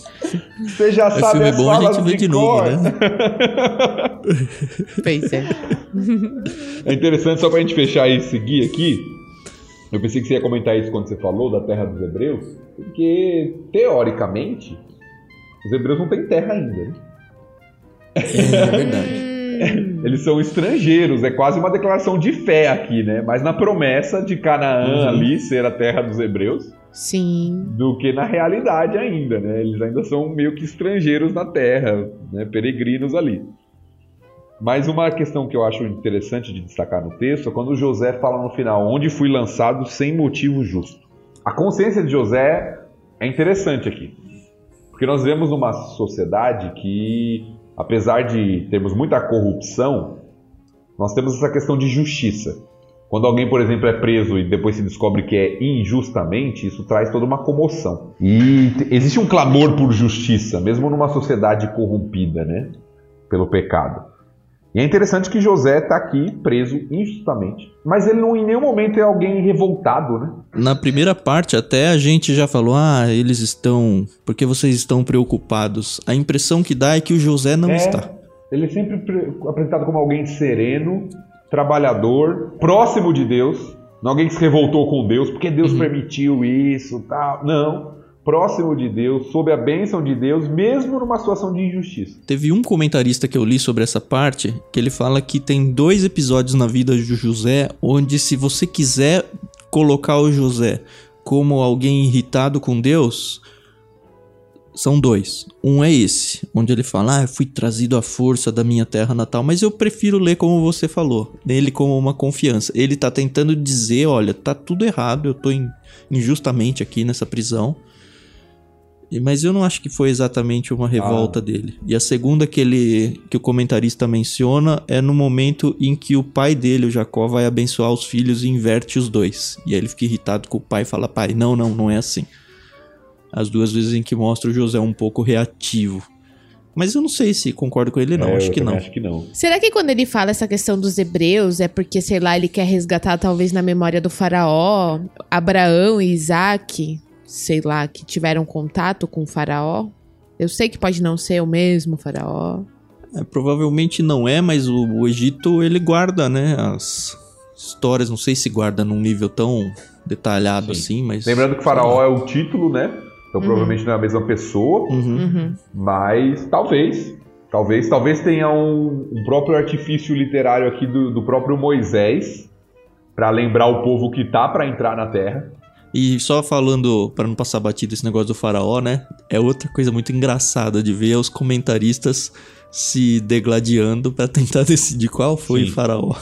Você já É sabe filme as bom, a gente vê de novo, cor. né? pois é. é interessante, só pra gente fechar e seguir aqui. Eu pensei que você ia comentar isso quando você falou da terra dos hebreus, porque, teoricamente, os hebreus não têm terra ainda. Né? É verdade. Eles são estrangeiros, é quase uma declaração de fé aqui, né? Mas na promessa de Canaã uhum. ali ser a terra dos hebreus. Sim. Do que na realidade ainda, né? Eles ainda são meio que estrangeiros na terra, né? Peregrinos ali. Mas uma questão que eu acho interessante de destacar no texto é quando José fala no final, onde fui lançado sem motivo justo. A consciência de José é interessante aqui. Porque nós vemos uma sociedade que apesar de termos muita corrupção, nós temos essa questão de justiça. Quando alguém, por exemplo, é preso e depois se descobre que é injustamente, isso traz toda uma comoção. E existe um clamor por justiça, mesmo numa sociedade corrompida, né? Pelo pecado. E é interessante que José está aqui preso injustamente, mas ele não em nenhum momento é alguém revoltado, né? Na primeira parte até a gente já falou, ah, eles estão, porque vocês estão preocupados. A impressão que dá é que o José não é, está. Ele é sempre apresentado como alguém sereno, trabalhador, próximo de Deus, não alguém que se revoltou com Deus porque Deus uhum. permitiu isso, tal. Não próximo de Deus, sob a bênção de Deus, mesmo numa situação de injustiça. Teve um comentarista que eu li sobre essa parte que ele fala que tem dois episódios na vida de José onde, se você quiser colocar o José como alguém irritado com Deus, são dois. Um é esse, onde ele fala: Ah, eu fui trazido à força da minha terra natal. Mas eu prefiro ler como você falou, nele como uma confiança. Ele tá tentando dizer: Olha, tá tudo errado, eu tô injustamente aqui nessa prisão. Mas eu não acho que foi exatamente uma revolta ah. dele. E a segunda que ele que o comentarista menciona é no momento em que o pai dele, o Jacó, vai abençoar os filhos e inverte os dois. E aí ele fica irritado com o pai e fala: "Pai, não, não, não é assim". As duas vezes em que mostra o José um pouco reativo. Mas eu não sei se concordo com ele, não. É, acho, que não. acho que não. Será que quando ele fala essa questão dos hebreus é porque, sei lá, ele quer resgatar talvez na memória do faraó, Abraão e Isaac? sei lá, que tiveram contato com o faraó? Eu sei que pode não ser o mesmo faraó. É, provavelmente não é, mas o, o, Egito ele guarda, né, as histórias, não sei se guarda num nível tão detalhado Sim. assim, mas... Lembrando que faraó é o título, né? Então uhum. provavelmente não é a mesma pessoa, uhum. Uhum. mas talvez, talvez, talvez tenha um, um próprio artifício literário aqui do, do próprio Moisés para lembrar o povo que tá para entrar na Terra. E só falando, para não passar batido esse negócio do faraó, né? É outra coisa muito engraçada de ver os comentaristas se degladiando para tentar decidir qual foi Sim. o faraó.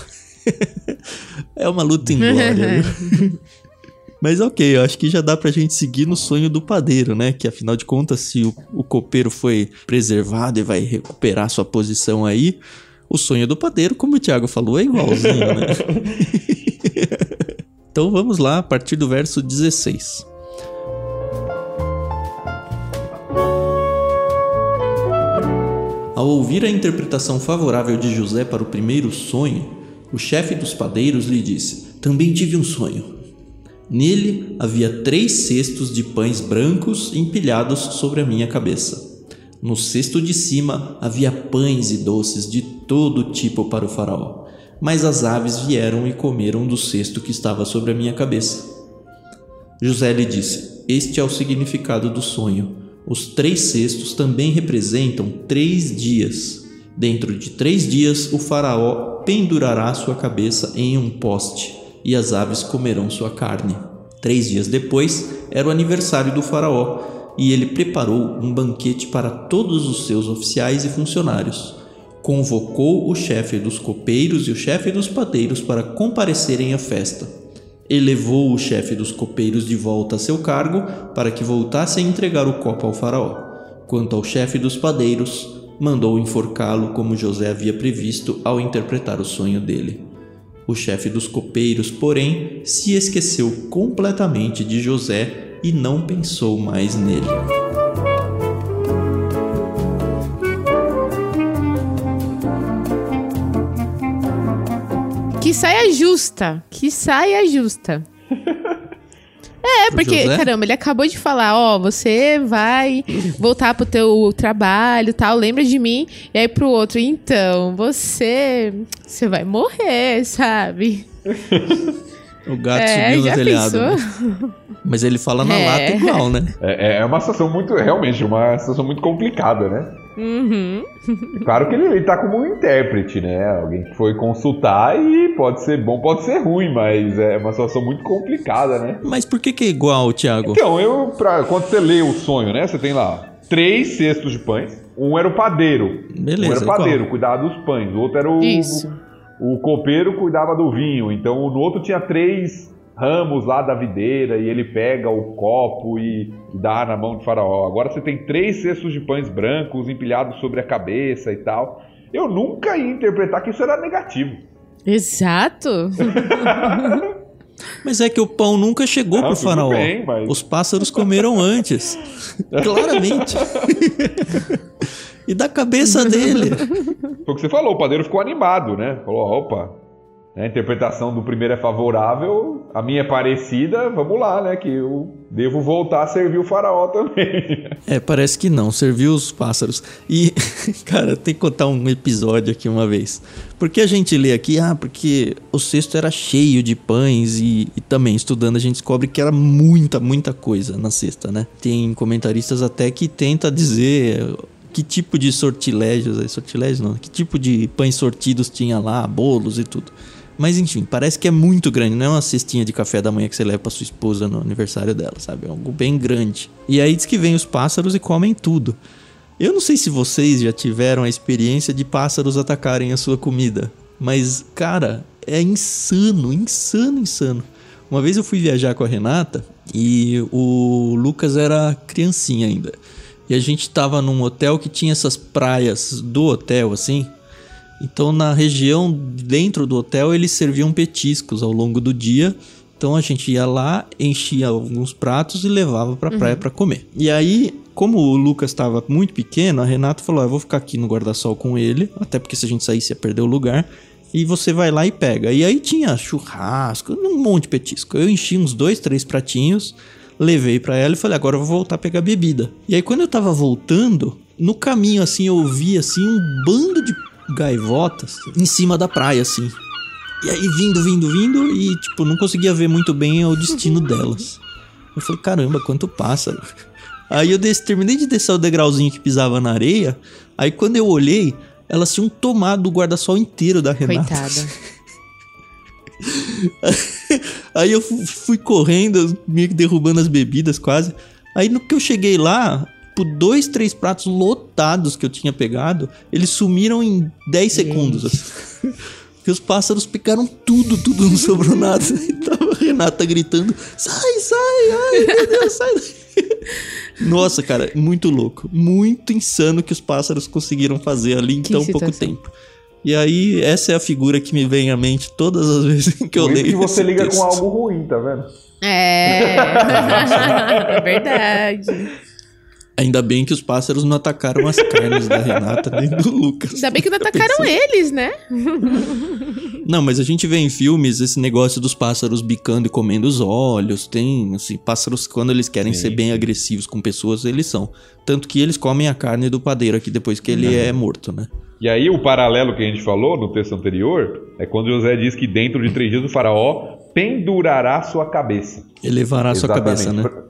é uma luta em glória. Mas ok, eu acho que já dá pra gente seguir no sonho do padeiro, né? Que afinal de contas, se o, o copeiro foi preservado e vai recuperar sua posição aí, o sonho do padeiro, como o Thiago falou, é igualzinho, né? Então vamos lá, a partir do verso 16. Ao ouvir a interpretação favorável de José para o primeiro sonho, o chefe dos padeiros lhe disse: Também tive um sonho. Nele havia três cestos de pães brancos empilhados sobre a minha cabeça. No cesto de cima havia pães e doces de todo tipo para o faraó mas as aves vieram e comeram do cesto que estava sobre a minha cabeça. José lhe disse: Este é o significado do sonho. Os três cestos também representam três dias. Dentro de três dias, o Faraó pendurará sua cabeça em um poste e as aves comerão sua carne. Três dias depois, era o aniversário do Faraó e ele preparou um banquete para todos os seus oficiais e funcionários convocou o chefe dos copeiros e o chefe dos padeiros para comparecerem à festa. Elevou o chefe dos copeiros de volta a seu cargo para que voltasse a entregar o copo ao faraó. Quanto ao chefe dos padeiros, mandou enforcá-lo como José havia previsto ao interpretar o sonho dele. O chefe dos copeiros, porém, se esqueceu completamente de José e não pensou mais nele. Que saia justa. Que saia justa. É, porque, José? caramba, ele acabou de falar, ó, você vai voltar pro teu trabalho tal, lembra de mim. E aí pro outro, então, você. Você vai morrer, sabe? O gato é, subiu no telhado. Né? Mas ele fala na é. lata igual, né? É, é uma situação muito, realmente, uma situação muito complicada, né? Uhum. Claro que ele, ele tá como um intérprete, né? Alguém que foi consultar e pode ser bom, pode ser ruim, mas é uma situação muito complicada, né? Mas por que, que é igual, Thiago? Então, eu, pra, quando você lê o sonho, né? Você tem lá três cestos de pães. Um era o padeiro. Beleza. Um era o padeiro, qual? cuidava dos pães. O outro era o. Isso. O, o copeiro cuidava do vinho. Então, no outro tinha três ramos lá da videira e ele pega o copo e dá na mão de Faraó. Agora você tem três cestos de pães brancos empilhados sobre a cabeça e tal. Eu nunca ia interpretar que isso era negativo. Exato. Mas é que o pão nunca chegou Não, pro faraó. Bem, mas... Os pássaros comeram antes. Claramente. e da cabeça dele. Foi o que você falou, o padeiro ficou animado, né? Falou, opa, a interpretação do primeiro é favorável, a minha é parecida, vamos lá, né? Que eu devo voltar a servir o faraó também. É, parece que não, serviu os pássaros. E, cara, tem que contar um episódio aqui uma vez. Porque a gente lê aqui, ah, porque o cesto era cheio de pães e, e também estudando a gente descobre que era muita, muita coisa na cesta, né? Tem comentaristas até que tenta dizer que tipo de sortilégios, sortilégios não, que tipo de pães sortidos tinha lá, bolos e tudo. Mas enfim, parece que é muito grande, não é uma cestinha de café da manhã que você leva pra sua esposa no aniversário dela, sabe? É algo bem grande. E aí diz que vem os pássaros e comem tudo. Eu não sei se vocês já tiveram a experiência de pássaros atacarem a sua comida, mas cara, é insano, insano, insano. Uma vez eu fui viajar com a Renata e o Lucas era criancinha ainda. E a gente tava num hotel que tinha essas praias do hotel assim, então, na região dentro do hotel, eles serviam petiscos ao longo do dia. Então, a gente ia lá, enchia alguns pratos e levava para a praia uhum. para comer. E aí, como o Lucas estava muito pequeno, a Renata falou: ah, Eu vou ficar aqui no guarda-sol com ele, até porque se a gente saísse ia perder o lugar. E você vai lá e pega. E aí tinha churrasco, um monte de petisco. Eu enchi uns dois, três pratinhos, levei para ela e falei: Agora eu vou voltar a pegar bebida. E aí, quando eu tava voltando, no caminho assim, eu ouvi assim um bando de gaivotas em cima da praia, assim. E aí vindo, vindo, vindo e, tipo, não conseguia ver muito bem o destino delas. Eu falei, caramba, quanto pássaro. Aí eu des terminei de descer o degrauzinho que pisava na areia. Aí quando eu olhei, elas tinham tomado o guarda-sol inteiro da Renata. Coitada. aí eu fui correndo, meio que derrubando as bebidas quase. Aí no que eu cheguei lá, tipo, dois, três pratos lotados que eu tinha pegado, eles sumiram em 10 segundos. Assim. Porque os pássaros picaram tudo, tudo, não sobrou nada. E tava a Renata gritando: sai, sai, ai meu Deus, sai Nossa, cara, muito louco. Muito insano que os pássaros conseguiram fazer ali em que tão situação. pouco tempo. E aí, essa é a figura que me vem à mente todas as vezes que eu leio. que você liga texto. com algo ruim, tá vendo? É. é verdade. Ainda bem que os pássaros não atacaram as carnes da Renata nem do Lucas. Ainda bem que não atacaram eles, né? não, mas a gente vê em filmes esse negócio dos pássaros bicando e comendo os olhos. Tem, assim, pássaros quando eles querem Sim. ser bem agressivos com pessoas, eles são. Tanto que eles comem a carne do padeiro aqui depois que ele é morto, né? E aí o paralelo que a gente falou no texto anterior é quando José diz que dentro de três dias o faraó pendurará sua cabeça. Elevará Exatamente. sua cabeça, né?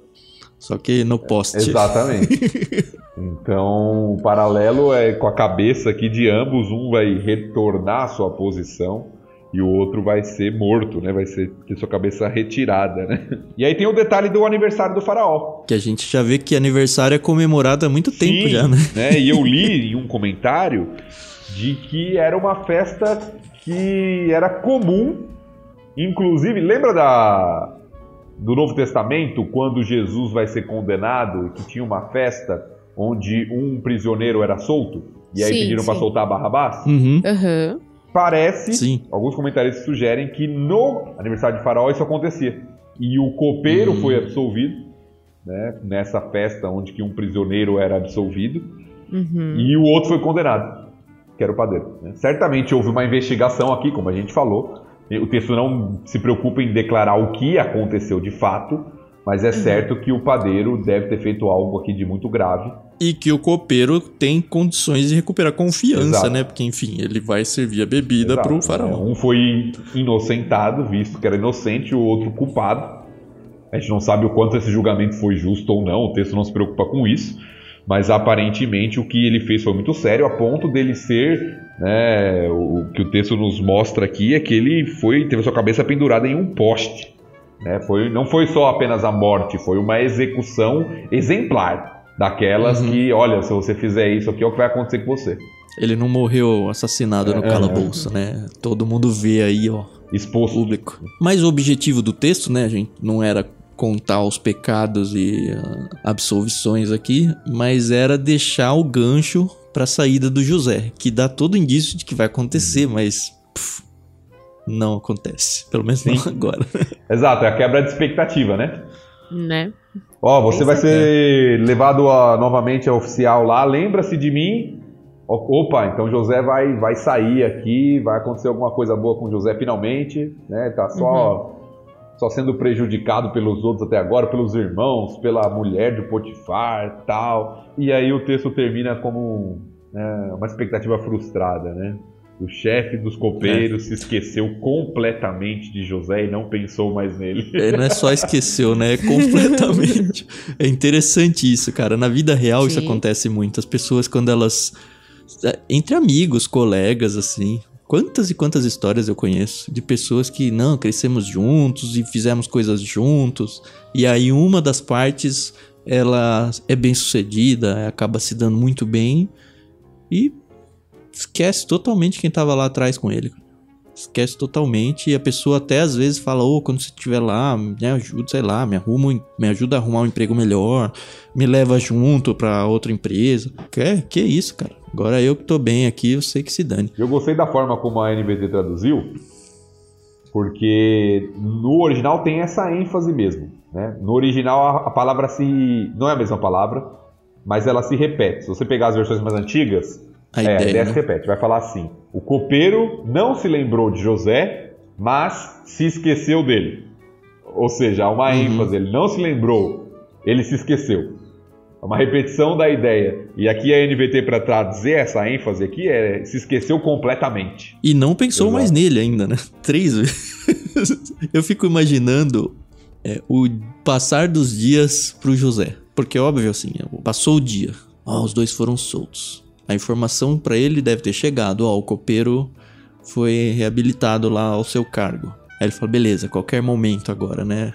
Só que no poste. Exatamente. então, o paralelo é com a cabeça aqui de ambos, um vai retornar à sua posição e o outro vai ser morto, né? Vai ser ter sua cabeça retirada, né? E aí tem o detalhe do aniversário do faraó. Que a gente já vê que aniversário é comemorado há muito Sim, tempo já, né? né? E eu li em um comentário de que era uma festa que era comum, inclusive, lembra da do Novo Testamento, quando Jesus vai ser condenado, que tinha uma festa onde um prisioneiro era solto, e aí sim, pediram para soltar Barrabás? Uhum. Uhum. Parece, sim. alguns comentaristas sugerem que no aniversário de Faraó isso acontecia. E o copeiro uhum. foi absolvido, né, nessa festa onde que um prisioneiro era absolvido, uhum. e o outro foi condenado, que era o padeiro. Né? Certamente houve uma investigação aqui, como a gente falou, o texto não se preocupa em declarar o que aconteceu de fato, mas é certo que o padeiro deve ter feito algo aqui de muito grave. E que o copeiro tem condições de recuperar confiança, Exato. né? Porque, enfim, ele vai servir a bebida pro né? faraó. Um foi inocentado, visto que era inocente, o outro culpado. A gente não sabe o quanto esse julgamento foi justo ou não, o texto não se preocupa com isso, mas aparentemente o que ele fez foi muito sério, a ponto dele ser, né, o que o texto nos mostra aqui é que ele foi teve sua cabeça pendurada em um poste. Né? Foi, não foi só apenas a morte, foi uma execução exemplar. Daquelas Uhum. que, olha, se você fizer isso aqui, é o que vai acontecer com você. Ele não morreu assassinado no É, calabouço, né? Todo mundo vê aí, ó, Exposto. público. Mas o objetivo do texto, né, gente, não era contar os pecados e ah, absolvições aqui, mas era deixar o gancho pra saída do José, que dá todo indício de que vai acontecer, mas pff, não acontece, pelo menos não agora. Exato, é a quebra de expectativa, né? Né? Ó, você Tem vai ser levado a- novamente ao oficial lá, lembra-se de mim. Opa, então José vai, vai sair aqui, vai acontecer alguma coisa boa com José finalmente, né? Tá só, só sendo prejudicado pelos outros até agora, pelos irmãos, pela mulher do Potifar tal. E aí o texto termina como né, uma expectativa frustrada, né? O chefe dos copeiros se esqueceu completamente de José e não pensou mais nele. Ele não é só esqueceu, né? É completamente. É interessante isso, cara. Na vida real isso Sim. acontece muito. As pessoas, quando elas. Entre amigos, colegas, assim. Quantas e quantas histórias eu conheço de pessoas que, não, crescemos juntos e fizemos coisas juntos. E aí uma das partes, ela é bem sucedida, acaba se dando muito bem. E esquece totalmente quem tava lá atrás com ele. Esquece totalmente e a pessoa até às vezes fala, ô, quando você estiver lá, me ajuda, sei lá, me arruma, um- me ajuda a arrumar um emprego melhor, me leva junto pra outra empresa. Que, que isso, cara? Agora eu que tô bem aqui, eu sei que se dane. Eu gostei da forma como a NBT traduziu, porque no original tem essa ênfase mesmo. Né? No original a, a palavra se. não é a mesma palavra, mas ela se repete. Se você pegar as versões mais antigas, A é, ideia, se né? repete. Vai falar assim: o copeiro não se lembrou de José, mas se esqueceu dele. Ou seja, há uma Uhum. ênfase, ele não se lembrou, ele se esqueceu. É uma repetição da ideia. E aqui a NVT, para traduzir essa ênfase aqui, é se esqueceu completamente. E não pensou Exato. mais nele ainda, né? Três vezes. Eu fico imaginando é, o passar dos dias pro José. Porque, óbvio, assim, passou o dia. Ó, os dois foram soltos. A informação pra ele deve ter chegado. Ó, o copeiro foi reabilitado lá ao seu cargo. Aí ele fala, beleza, qualquer momento agora, né?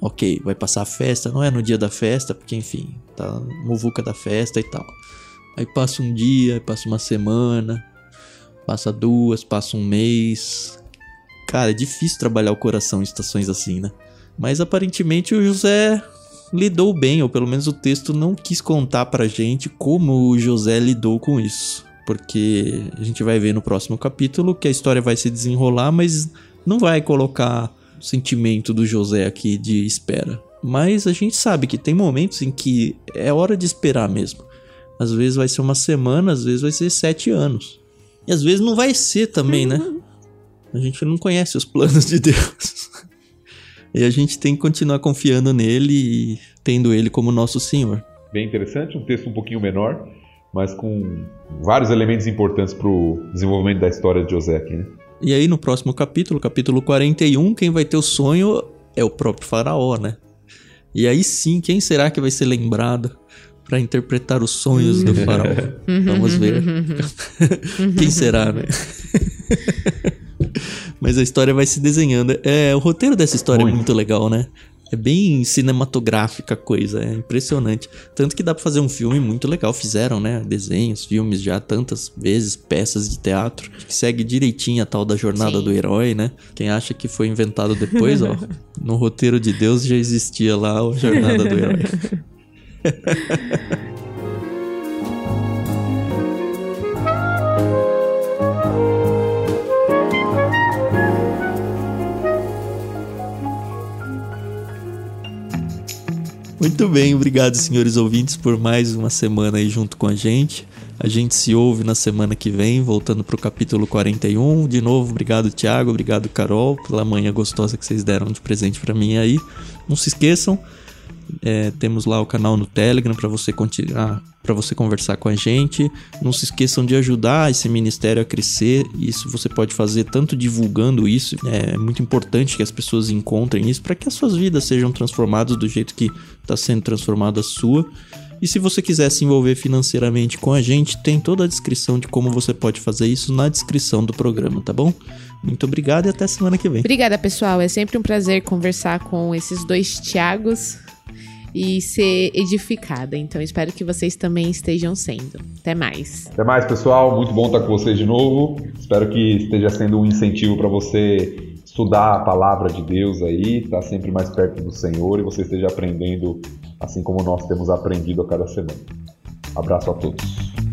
Ok, vai passar a festa. Não é no dia da festa, porque, enfim, tá muvuca da festa e tal. Aí passa um dia, passa uma semana. Passa duas, passa um mês. Cara, é difícil trabalhar o coração em situações assim, né? Mas aparentemente o José lidou bem, ou pelo menos o texto não quis contar pra gente como o José lidou com isso. Porque a gente vai ver no próximo capítulo que a história vai se desenrolar, mas não vai colocar o sentimento do José aqui de espera. Mas a gente sabe que tem momentos em que é hora de esperar mesmo. Às vezes vai ser uma semana, às vezes vai ser sete anos. E às vezes não vai ser também, né? A gente não conhece os planos de Deus. E a gente tem que continuar confiando nele e tendo ele como nosso Senhor. Bem interessante, um texto um pouquinho menor, mas com vários elementos importantes para o desenvolvimento da história de José aqui, né? E aí no próximo capítulo, capítulo 41, quem vai ter o sonho é o próprio faraó, né? E aí sim, quem será que vai ser lembrado para interpretar os sonhos do faraó? Vamos ver. quem será, né? Mas a história vai se desenhando. É, o roteiro dessa história é Muito. muito legal, né? É bem cinematográfica a coisa, é impressionante. Tanto que dá pra fazer um filme muito legal. Fizeram, né? Desenhos, filmes já tantas vezes, peças de teatro. Que segue direitinho a tal da jornada Sim. do herói, né? Quem acha que foi inventado depois, ó. No roteiro de Deus já existia lá a jornada do herói. Muito bem, obrigado, senhores ouvintes, por mais uma semana aí junto com a gente. A gente se ouve na semana que vem, voltando pro capítulo 41. De novo, obrigado, Thiago, obrigado, Carol, pela manhã gostosa que vocês deram de presente pra mim aí. Não se esqueçam, É, temos lá o canal no Telegram para você continuar, para você conversar com a gente. Não se esqueçam de ajudar esse ministério a crescer. Isso você pode fazer tanto divulgando isso. É muito importante que as pessoas encontrem isso para que as suas vidas sejam transformadas do jeito que está sendo transformada a sua. E se você quiser se envolver financeiramente com a gente, tem toda a descrição de como você pode fazer isso na descrição do programa, tá bom? Muito obrigado e até semana que vem. Obrigada, pessoal. É sempre um prazer conversar com esses dois Tiagos e ser edificada. Então espero que vocês também estejam sendo. Até mais. Até mais, pessoal. Muito bom estar com vocês de novo. Espero que esteja sendo um incentivo para você estudar a palavra de Deus aí, estar sempre mais perto do Senhor e você esteja aprendendo assim como nós temos aprendido a cada semana. Abraço a todos.